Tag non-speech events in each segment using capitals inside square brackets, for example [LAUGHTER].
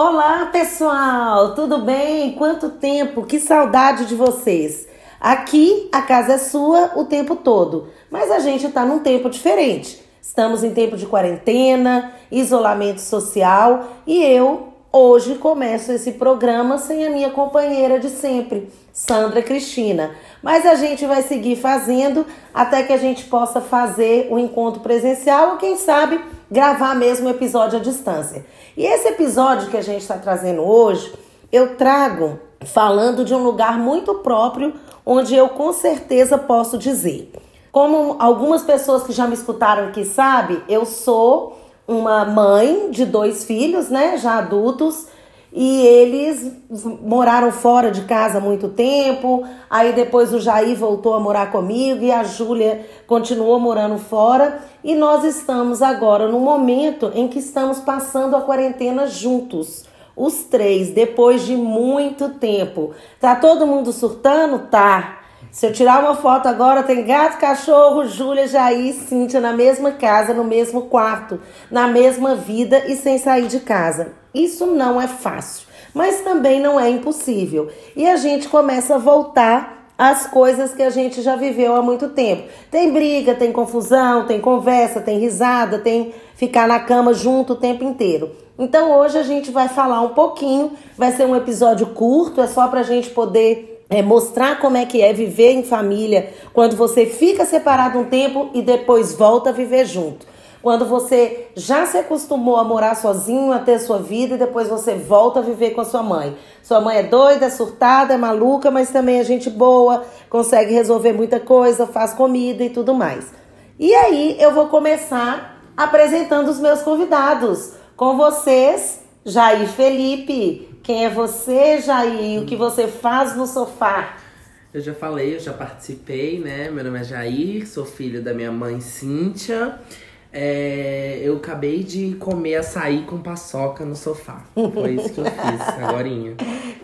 Olá, pessoal! Tudo bem? Quanto tempo? Que saudade de vocês! Aqui a casa é sua o tempo todo, mas a gente está num tempo diferente. Estamos em tempo de quarentena, isolamento social e eu hoje começo esse programa sem a minha companheira de sempre, Sandra Cristina. Mas a gente vai seguir fazendo até que a gente possa fazer o encontro presencial ou quem sabe gravar mesmo o episódio à distância. E esse episódio que a gente está trazendo hoje, eu trago falando de um lugar muito próprio onde eu com certeza posso dizer. Como algumas pessoas que já me escutaram aqui sabem, eu sou uma mãe de dois filhos, né, já adultos, e eles moraram fora de casa muito tempo. Aí depois o Jair voltou a morar comigo e a Júlia continuou morando fora. E nós estamos agora no momento em que estamos passando a quarentena juntos. Os três, depois de muito tempo. Tá todo mundo surtando? Tá. Se eu tirar uma foto agora, tem gato, cachorro, Júlia, Jair, Cíntia na mesma casa, no mesmo quarto, na mesma vida e sem sair de casa. Isso não é fácil, mas também não é impossível. E a gente começa a voltar às coisas que a gente já viveu há muito tempo. Tem briga, tem confusão, tem conversa, tem risada, tem ficar na cama junto o tempo inteiro. Então hoje a gente vai falar um pouquinho, vai ser um episódio curto, é só pra gente poder é, mostrar como é que é viver em família quando você fica separado um tempo e depois volta a viver junto. Quando você já se acostumou a morar sozinho, a ter sua vida e depois você volta a viver com a sua mãe. Sua mãe é doida, é surtada, é maluca, mas também é gente boa, consegue resolver muita coisa, faz comida e tudo mais. E aí eu vou começar apresentando os meus convidados. Com vocês, Jair Felipe. Quem é você, Jair? O que você faz no sofá? Eu já falei, eu já participei, né? Meu nome é Jair, sou filho da minha mãe Cíntia. É, eu acabei de comer açaí com paçoca no sofá. Foi isso que eu fiz [LAUGHS] agora.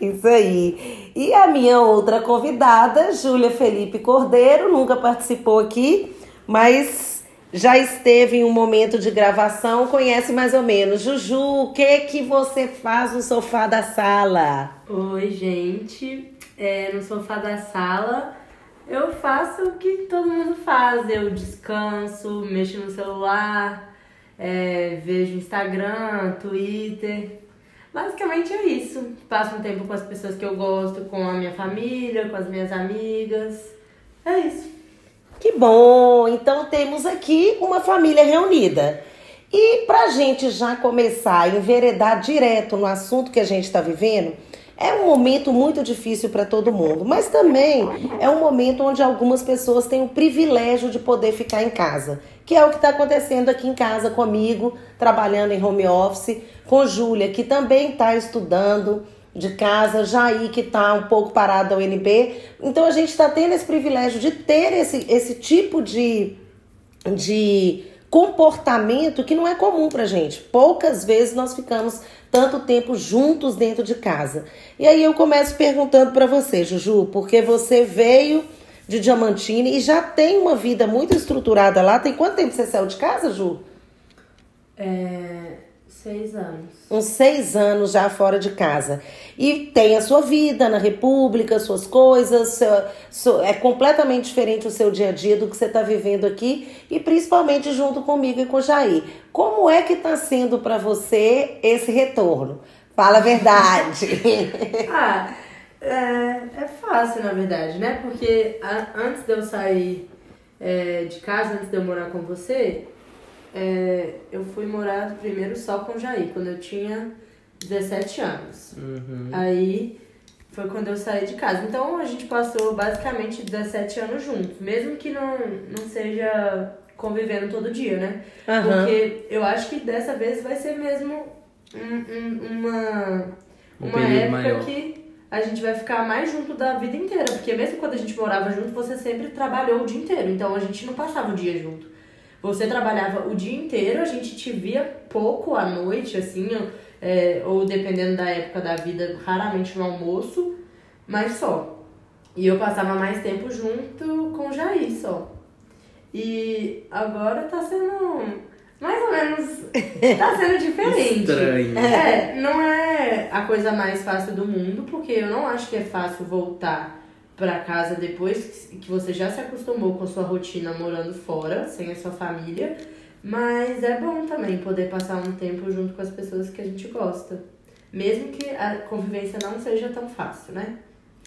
Isso aí. E a minha outra convidada, Júlia Felipe Cordeiro, nunca participou aqui, mas já esteve em um momento de gravação, conhece mais ou menos. Juju, o que que você faz no sofá da sala? Oi, gente. É, no sofá da sala eu faço o que todo mundo faz. Eu descanso, mexo no celular, é, vejo Instagram, Twitter. Basicamente é isso. Passo um tempo com as pessoas que eu gosto, com a minha família, com as minhas amigas. É isso. Que bom! Então temos aqui uma família reunida. E para a gente já começar a enveredar direto no assunto que a gente está vivendo, é um momento muito difícil para todo mundo, mas também é um momento onde algumas pessoas têm o privilégio de poder ficar em casa, que é o que está acontecendo aqui em casa comigo, trabalhando em home office, com Júlia, que também está estudando de casa, Jair, que está um pouco parado da UNB. Então a gente está tendo esse privilégio de ter esse, esse tipo de, de comportamento que não é comum para gente. Poucas vezes nós ficamos tanto tempo juntos dentro de casa. E aí eu começo perguntando para você, Juju, porque você veio de Diamantina e já tem uma vida muito estruturada lá. Tem quanto tempo você saiu de casa, Ju? É, seis anos. Uns seis anos já fora de casa. E tem a sua vida na República, suas coisas, seu, seu, é completamente diferente o seu dia a dia do que você está vivendo aqui e principalmente junto comigo e com o Jair. Como é que está sendo para você esse retorno? Fala a verdade. [LAUGHS] ah, é, é, fácil na verdade, né? Porque a, antes de eu sair é, de casa, antes de eu morar com você, é, eu fui morar primeiro só com o Jair, quando eu tinha 17 anos. Uhum. Aí foi quando eu saí de casa. Então a gente passou basicamente 17 anos juntos, mesmo que não, não seja convivendo todo dia, né? Uhum. Porque eu acho que dessa vez vai ser mesmo um, um, uma, um uma época maior. que a gente vai ficar mais junto da vida inteira. Porque mesmo quando a gente morava junto, você sempre trabalhou o dia inteiro. Então a gente não passava o dia junto. Você trabalhava o dia inteiro, a gente te via pouco à noite, assim é, ou dependendo da época da vida, raramente no almoço, mas só. E eu passava mais tempo junto com o Jair só. E agora tá sendo mais ou menos tá sendo [LAUGHS] diferente. Estranho. É, não é a coisa mais fácil do mundo, porque eu não acho que é fácil voltar pra casa depois que você já se acostumou com a sua rotina morando fora, sem a sua família. Mas é bom também poder passar um tempo junto com as pessoas que a gente gosta. Mesmo que a convivência não seja tão fácil, né?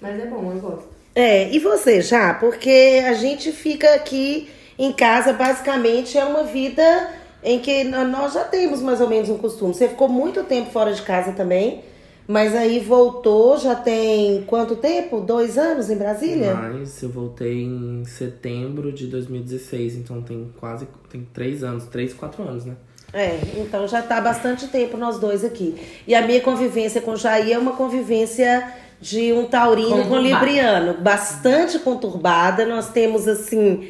Mas é bom, eu gosto. É, e você já? Porque a gente fica aqui em casa, basicamente, é uma vida em que nós já temos mais ou menos um costume. Você ficou muito tempo fora de casa também, mas aí voltou, já tem quanto tempo? Dois anos em Brasília? Mas eu voltei em setembro de 2016, então tem quase tem três anos, três, quatro anos, né? É, então já tá há bastante tempo nós dois aqui. E a minha convivência com o Jair é uma convivência de um taurino com Conturbada. libriano, bastante conturbada. Nós temos assim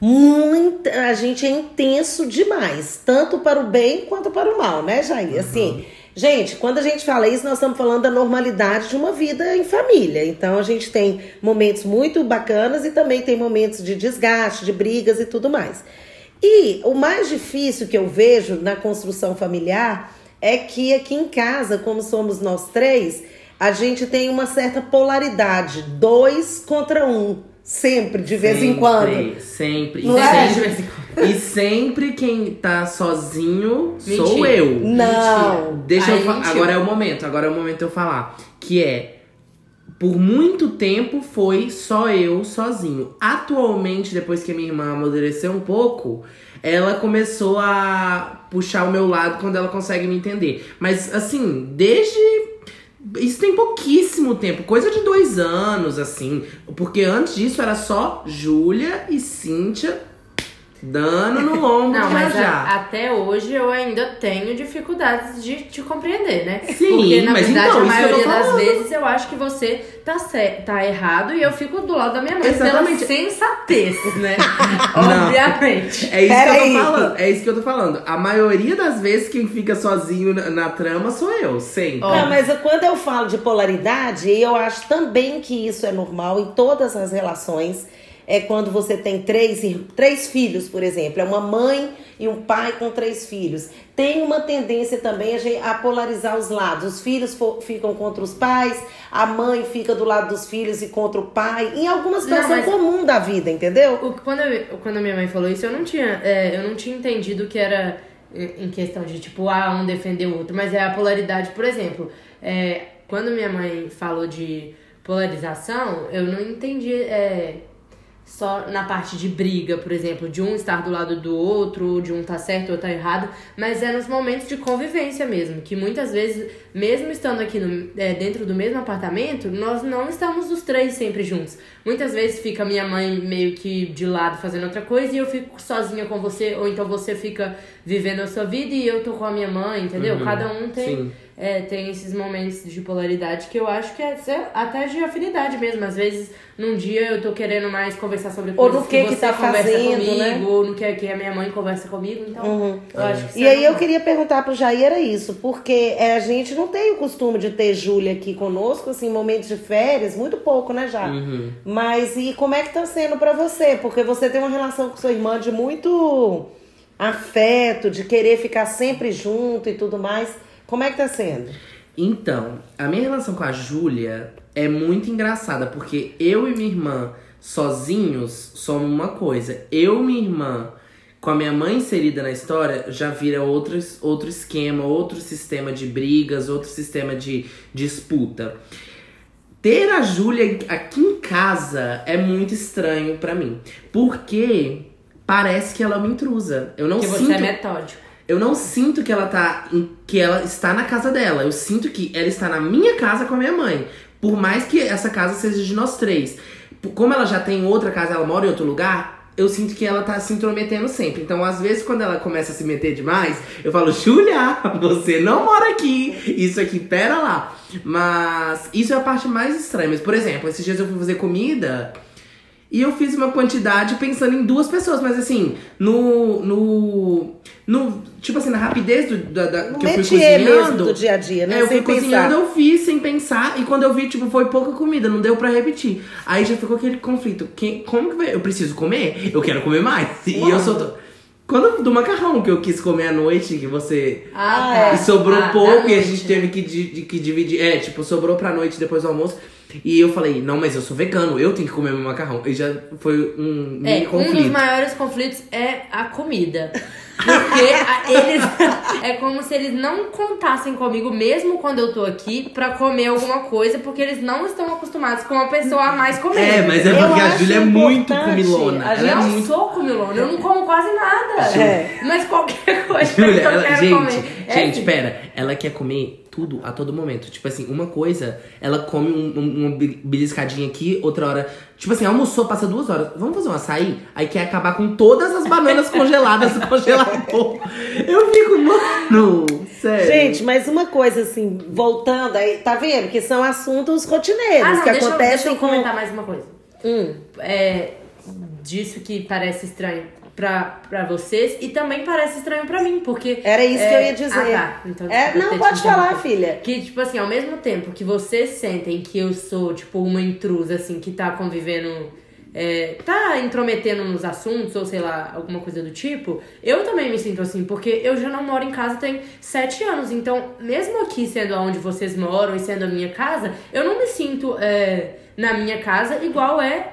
muita, a gente é intenso demais, tanto para o bem quanto para o mal, né, Jair? Assim, gente, quando a gente fala isso, nós estamos falando da normalidade de uma vida em família. Então a gente tem momentos muito bacanas e também tem momentos de desgaste, de brigas e tudo mais. E o mais difícil que eu vejo na construção familiar é que aqui em casa, como somos nós três, a gente tem uma certa polaridade, dois contra um, sempre, de vez em Sempre, quando. Sempre. Não e, é? sempre e sempre quem tá sozinho sou Mentira. eu. Não. Deixa Aí eu fa- mentiu. Agora é o momento, agora é o momento de eu falar. Que é. Por muito tempo foi só eu sozinho. Atualmente, depois que a minha irmã amadureceu um pouco, ela começou a puxar o meu lado quando ela consegue me entender. Mas assim, desde. Isso tem pouquíssimo tempo, coisa de dois anos, assim. Porque antes disso era só Júlia e Cíntia dando no lombo Não, mas já. a- até hoje eu ainda tenho dificuldades de te compreender, né? Sim, Porque na mas verdade então, a maioria das vezes eu acho que você tá, tá errado e eu fico do lado da minha mãe Exatamente. pela sensatez, [LAUGHS] né? Obviamente. É isso Pera que eu tô aí. falando. É isso que eu tô falando. A maioria das vezes quem fica sozinho na, na trama sou eu, sempre. Não, mas quando eu falo de polaridade, eu acho também que isso é normal em todas as relações. É quando você tem três, três filhos, por exemplo. É uma mãe e um pai com três filhos. Tem uma tendência também a, polarizar os lados. Os filhos ficam contra os pais, a mãe fica do lado dos filhos e contra o pai. Em alguma situação mas- comum da vida, entendeu? O, quando, eu- quando a minha mãe falou isso, eu não tinha, é, eu não tinha entendido que era em em questão de tipo, ah, um defender o outro, mas é a polaridade, por exemplo. é, quando minha mãe falou de polarização, eu não entendi é, só na parte de briga, por exemplo, de um estar do lado do outro, de um tá certo ou tá errado, mas é nos momentos de convivência mesmo, que muitas vezes, mesmo estando aqui no- é, dentro do mesmo apartamento, nós não estamos os três sempre juntos. Muitas vezes fica minha mãe meio que de lado fazendo outra coisa e eu fico sozinha com você, ou então você fica vivendo a sua vida e eu tô com a minha mãe, entendeu? Uhum, Cada um tem sim. É, tem esses momentos de polaridade que eu acho que é ser- até de afinidade mesmo. Às vezes, num dia eu tô querendo mais conversar sobre Ou coisas no que que você tá conversa fazendo, comigo, né? ou no que, que a minha mãe conversa comigo. Então, eu acho que E é aí eu queria perguntar pro Jair era isso, porque é, a gente não tem o costume de ter Júlia aqui conosco, assim, momentos de férias, muito pouco, né, já? Uhum. Mas e como é que tá sendo pra você? Porque você tem uma relação com sua irmã de muito afeto, de querer ficar sempre junto e tudo mais. Como é que tá sendo? Então, a minha relação com a Júlia é muito engraçada, porque eu e minha irmã sozinhos somos uma coisa. Eu e minha irmã, com a minha mãe inserida na história, já vira outros, outro esquema, outro sistema de brigas, outro sistema de disputa. Ter a Júlia aqui em casa é muito estranho pra mim, porque parece que ela é uma intrusa. Eu não Porque sinto você é metódico. Eu não sinto que ela tá em- que ela está na casa dela. Eu sinto que ela está na minha casa com a minha mãe. Por mais que essa casa seja de nós três. Como ela já tem outra casa, ela mora em outro lugar, eu sinto que ela tá se intrometendo sempre. Então, às vezes, quando ela começa a se meter demais, eu falo, Julia, você não mora aqui. Isso aqui, pera lá. Mas isso é a parte mais estranha. Mas, por exemplo, esses dias eu fui fazer comida. E eu fiz uma quantidade pensando em duas pessoas, mas assim, no. no. no tipo assim, na rapidez do, da, da- que eu fui cozinhando. do dia a dia, né? É, eu fui Sem cozinhando, pensar. eu fiz sem pensar, e quando eu vi, tipo, foi pouca comida, não deu pra repetir. Aí já ficou aquele conflito. Quem, como que vai? Eu preciso comer? Eu quero comer mais. E eu sou. Quando do macarrão que eu quis comer à noite, que você. Ah, é. E sobrou Ah, pouco e a gente teve que, que dividir. É, tipo, sobrou pra noite depois do almoço. E eu falei, não, mas eu sou vegano, eu tenho que comer meu macarrão. E já foi um É, mini um conflito. dos maiores conflitos é a comida. Porque a- eles. [LAUGHS] É como se eles não contassem comigo, mesmo quando eu tô aqui, pra comer alguma coisa, porque eles não estão acostumados com uma pessoa a mais comer. É, mas é Eu porque a acho Júlia é muito comilona. a Ela é eu não muito. sou comilona, eu não como quase nada. É. Mas qualquer coisa Júlia, que eu ela- quero gente, comer. é gente, assim. pera. Ela quer comer tudo a todo momento. Tipo assim, uma coisa, ela come um- um- uma beliscadinha aqui, outra hora. Tipo assim, almoçou, passa duas horas. Vamos fazer um açaí? Aí quer acabar com todas as bananas congeladas do [LAUGHS] congelador. Eu fico, mano, sério. Gente, mas uma coisa assim, voltando aí, tá vendo? Que são assuntos rotineiros Ah, não, que deixa, eu- acontecem deixa eu com. comentar mais uma coisa. Hum. é, disso que parece estranho pra, pra vocês e também parece estranho pra mim, porque. Era isso é, que eu ia dizer. Ah, tá. Então, É, não, pode falar, filha. Que, tipo assim, ao mesmo tempo que vocês sentem que eu sou, tipo, uma intrusa, assim, que tá convivendo. é, tá intrometendo nos assuntos, ou sei lá, alguma coisa do tipo, eu também me sinto assim, porque eu já não moro em casa tem sete anos. Então, mesmo aqui sendo onde vocês moram e sendo a minha casa, eu não me sinto é, na minha casa igual é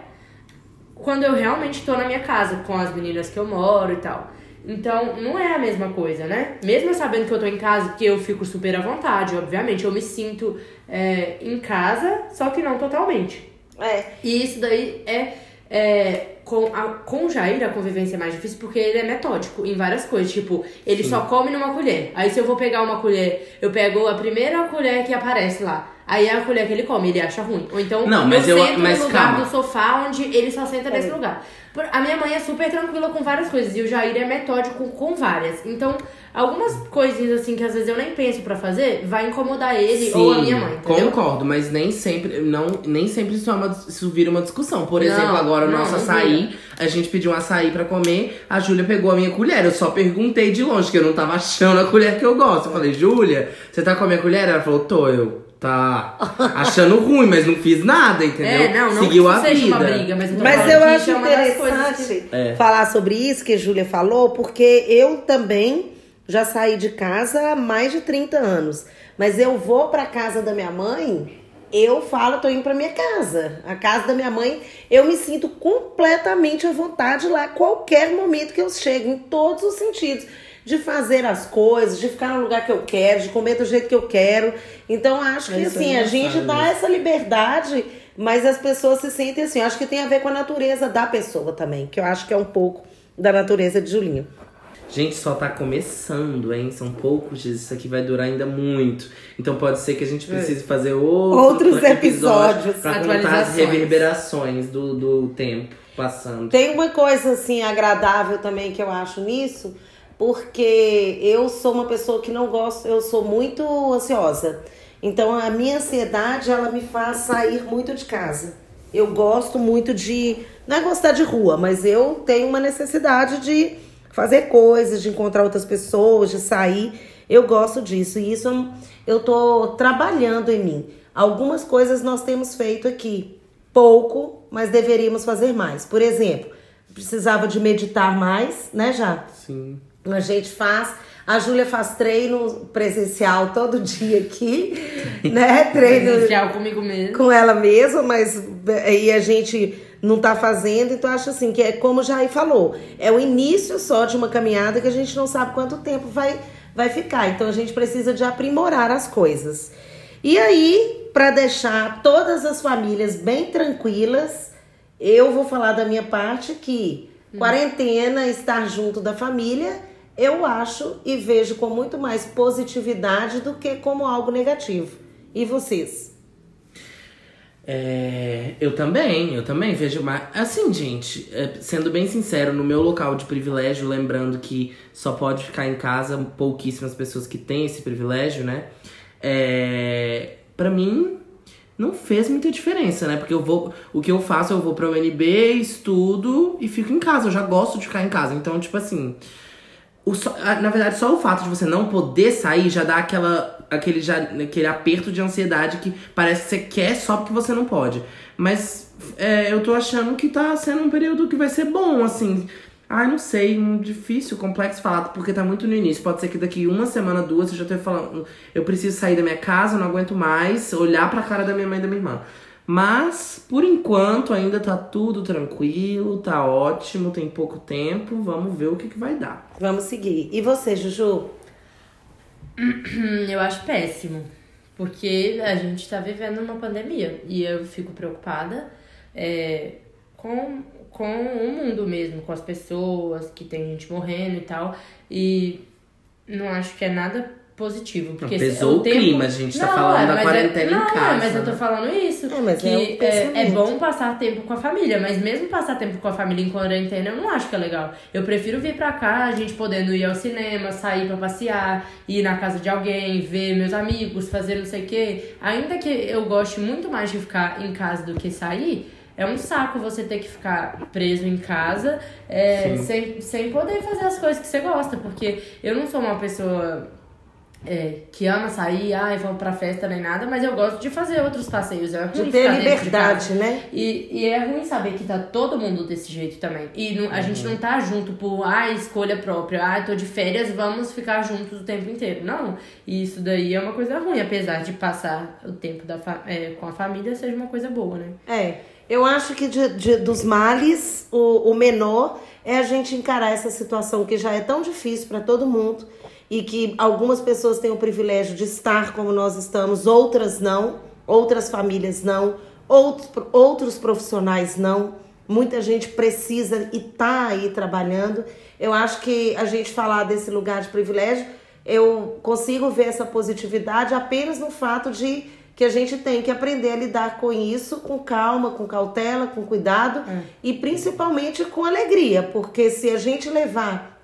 quando eu realmente tô na minha casa, com as meninas que eu moro e tal. Então, não é a mesma coisa, né? Mesmo sabendo que eu tô em casa, que eu fico super à vontade, obviamente, eu me sinto é, em casa, só que não totalmente. É. E isso daí é, é com, a, com o Jair a convivência é mais difícil porque ele é metódico em várias coisas. Tipo, ele só come numa colher. Aí se eu vou pegar uma colher, eu pego a primeira colher que aparece lá. Aí é a colher que ele come, ele acha ruim. Ou então Não, mas eu eu- sento mas no lugar calma. do sofá onde ele só senta nesse lugar. Por- A minha mãe é super tranquila com várias coisas e o Jair é metódico com várias. Então, algumas coisinhas assim que às vezes eu nem penso pra fazer, vai incomodar ele ou a minha mãe, entendeu? Concordo, mas nem sempre, não, nem sempre isso, é uma, isso vira uma discussão. Por Não, exemplo, agora o nosso não açaí, a gente pediu um açaí pra comer, a Júlia pegou a minha colher. Eu só perguntei de longe, que eu não tava achando a colher que eu gosto. Eu falei, Júlia, você tá com a minha colher? Ela falou, tô, eu. Tá achando ruim, mas não fiz nada, entendeu? É, não, não Seguiu que a seja vida. uma briga, mas eu tô Mas eu acho é interessante que- É. falar sobre isso que a Júlia falou, porque eu também já saí de casa há mais de 30 anos. Mas eu vou pra casa da minha mãe, eu falo, tô indo pra minha casa. A casa da minha mãe, eu me sinto completamente à vontade lá, qualquer momento que eu chego, em todos os sentidos. De fazer as coisas, de ficar no lugar que eu quero, de comer do jeito que eu quero. Então, acho que Isso é assim, a gente dá essa liberdade, mas as pessoas se sentem assim. Eu acho que tem a ver com a natureza da pessoa também, que eu acho que é um pouco da natureza de Julinho. Gente, só tá começando, hein? São poucos dias, isso aqui vai durar ainda muito. Então pode ser que a gente precise fazer outro Outros episódio episódios. pra contar as reverberações do, do tempo passando. Tem uma coisa assim agradável também que eu acho nisso, porque eu sou uma pessoa que não gosto, eu sou muito ansiosa. Então a minha ansiedade ela me faz sair muito de casa. Eu gosto muito de não é gostar de rua, mas eu tenho uma necessidade de fazer coisas, de encontrar outras pessoas, de sair. Eu gosto disso e isso eu- tô trabalhando em mim. Algumas coisas nós temos feito aqui, pouco, mas deveríamos fazer mais. Por exemplo, precisava de meditar mais, né, já? Sim. A gente faz. A Júlia faz treino presencial todo dia aqui, [LAUGHS] né? Treino Presencial comigo mesmo. com ela mesma, mas aí a gente não tá fazendo, então acho assim que é como o Jair falou, é o início só de uma caminhada que a gente não sabe quanto tempo vai, vai ficar. Então a gente precisa de aprimorar as coisas. E aí, para deixar todas as famílias bem tranquilas, eu vou falar da minha parte que quarentena, estar junto da família, eu acho e vejo com muito mais positividade do que como algo negativo. E vocês? É, eu também, eu também vejo mais. Assim, gente, é, sendo bem sincero, no meu local de privilégio, lembrando que só pode ficar em casa pouquíssimas pessoas que têm esse privilégio, né? É, para mim, não fez muita diferença, né? Porque eu vou. O que eu faço, eu vou pra UNB, estudo e fico em casa. Eu já gosto de ficar em casa. Então, tipo assim. O na verdade, só o fato de você não poder sair já dá aquela, aquele, já, aquele aperto de ansiedade que parece que você quer só porque você não pode. Mas é, eu tô achando que tá sendo um período que vai ser bom, assim. Ai, não sei, difícil, complexo falar, porque tá muito no início. Pode ser que daqui uma semana, duas, eu já esteja falando, eu preciso sair da minha casa, não aguento mais, olhar pra cara da minha mãe e da minha irmã. Mas, por enquanto, ainda tá tudo tranquilo, tá ótimo, tem pouco tempo, vamos ver o que, que vai dar. Vamos seguir. E você, Juju? [CLEARS THROAT] Eu acho péssimo. Porque a gente tá vivendo uma pandemia. E eu fico preocupada é, com, com o mundo mesmo, com as pessoas, que tem gente morrendo e tal. E não acho que é nada positivo. Porque pesou o, tempo... clima, a gente tá falando é, da mas quarentena é, não, em casa. É, mas eu tô falando isso. É, mas que é um é, é bom passar tempo com a família, mas mesmo passar tempo com a família em quarentena, eu não acho que é legal. Eu prefiro vir pra cá, a gente podendo ir ao cinema, sair pra passear, ir na casa de alguém, ver meus amigos, fazer não sei o quê. Ainda que eu goste muito mais de ficar em casa do que sair. É um saco você ter que ficar preso em casa é, sem, sem poder fazer as coisas que você gosta. Porque eu não sou uma pessoa é, que ama sair, ai, vamos pra festa nem nada, mas eu gosto de fazer outros passeios. É De ter de liberdade, casa. né? E, e é ruim saber que tá todo mundo desse jeito também. E não- a gente não tá junto por, ah, escolha própria, ah, tô de férias, vamos ficar juntos o tempo inteiro. Não. E isso daí é uma coisa ruim, apesar de passar o tempo da é, com a família seja uma coisa boa, né? É, eu acho que de, de- dos males, o, o menor é a gente encarar essa situação que já é tão difícil para todo mundo e que algumas pessoas têm o privilégio de estar como nós estamos, outras não, outras famílias não, outros, outros profissionais não. Muita gente precisa e tá aí trabalhando. Eu acho que a gente falar desse lugar de privilégio, eu consigo ver essa positividade apenas no fato de que a gente tem que aprender a lidar com isso com calma, com cautela, com cuidado e principalmente com alegria, porque se a gente levar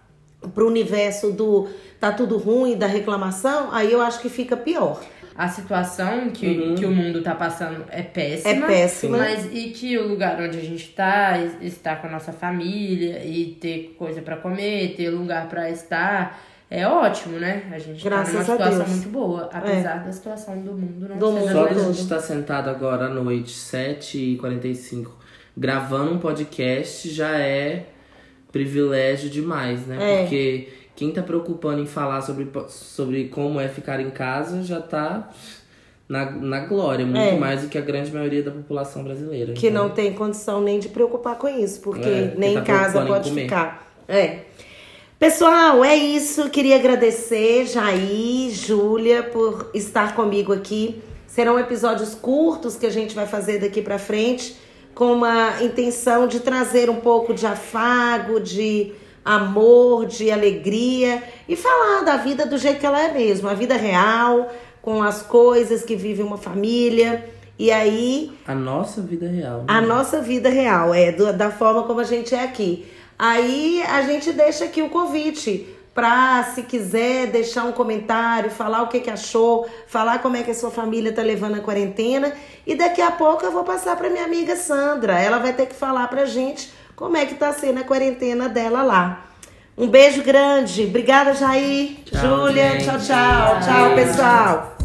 para o universo do tá tudo ruim, da reclamação, aí eu acho que fica pior. A situação que, que o mundo tá passando é péssima. É péssima. Mas e que o lugar onde a gente tá, es- estar com a nossa família e ter coisa pra comer, ter lugar pra estar, é ótimo, né? A gente Graças tá a numa situação. É. muito boa, apesar da situação do mundo não Do ser Só que a gente tá sentado agora à noite, 7h45, gravando um podcast já é privilégio demais, né? É. Porque quem tá preocupando em falar sobre, sobre como é ficar em casa já tá na, na glória, muito É. mais do que a grande maioria da população brasileira. que Então, não tem condição nem de preocupar com isso, porque É, nem tá em casa em pode comer. ficar. É. Pessoal, é isso. Queria agradecer Jair, Júlia, por estar comigo aqui. Serão episódios curtos que a gente vai fazer daqui pra frente, com uma intenção de trazer um pouco de afago, de amor, de alegria e falar da vida do jeito que ela é mesmo, a vida real, com as coisas que vive uma família. E aí, A nossa vida real. né? a nossa vida real, é do- da forma como a gente é aqui. Aí a gente deixa aqui o convite pra, se quiser, deixar um comentário, falar o que, que achou, falar como é que a sua família tá levando a quarentena. E daqui a pouco eu vou passar pra minha amiga Sandra. Ela vai ter que falar pra gente como é que tá sendo a quarentena dela lá. Um beijo grande. Obrigada, Jair. Júlia. Tchau, tchau. Tchau, pessoal.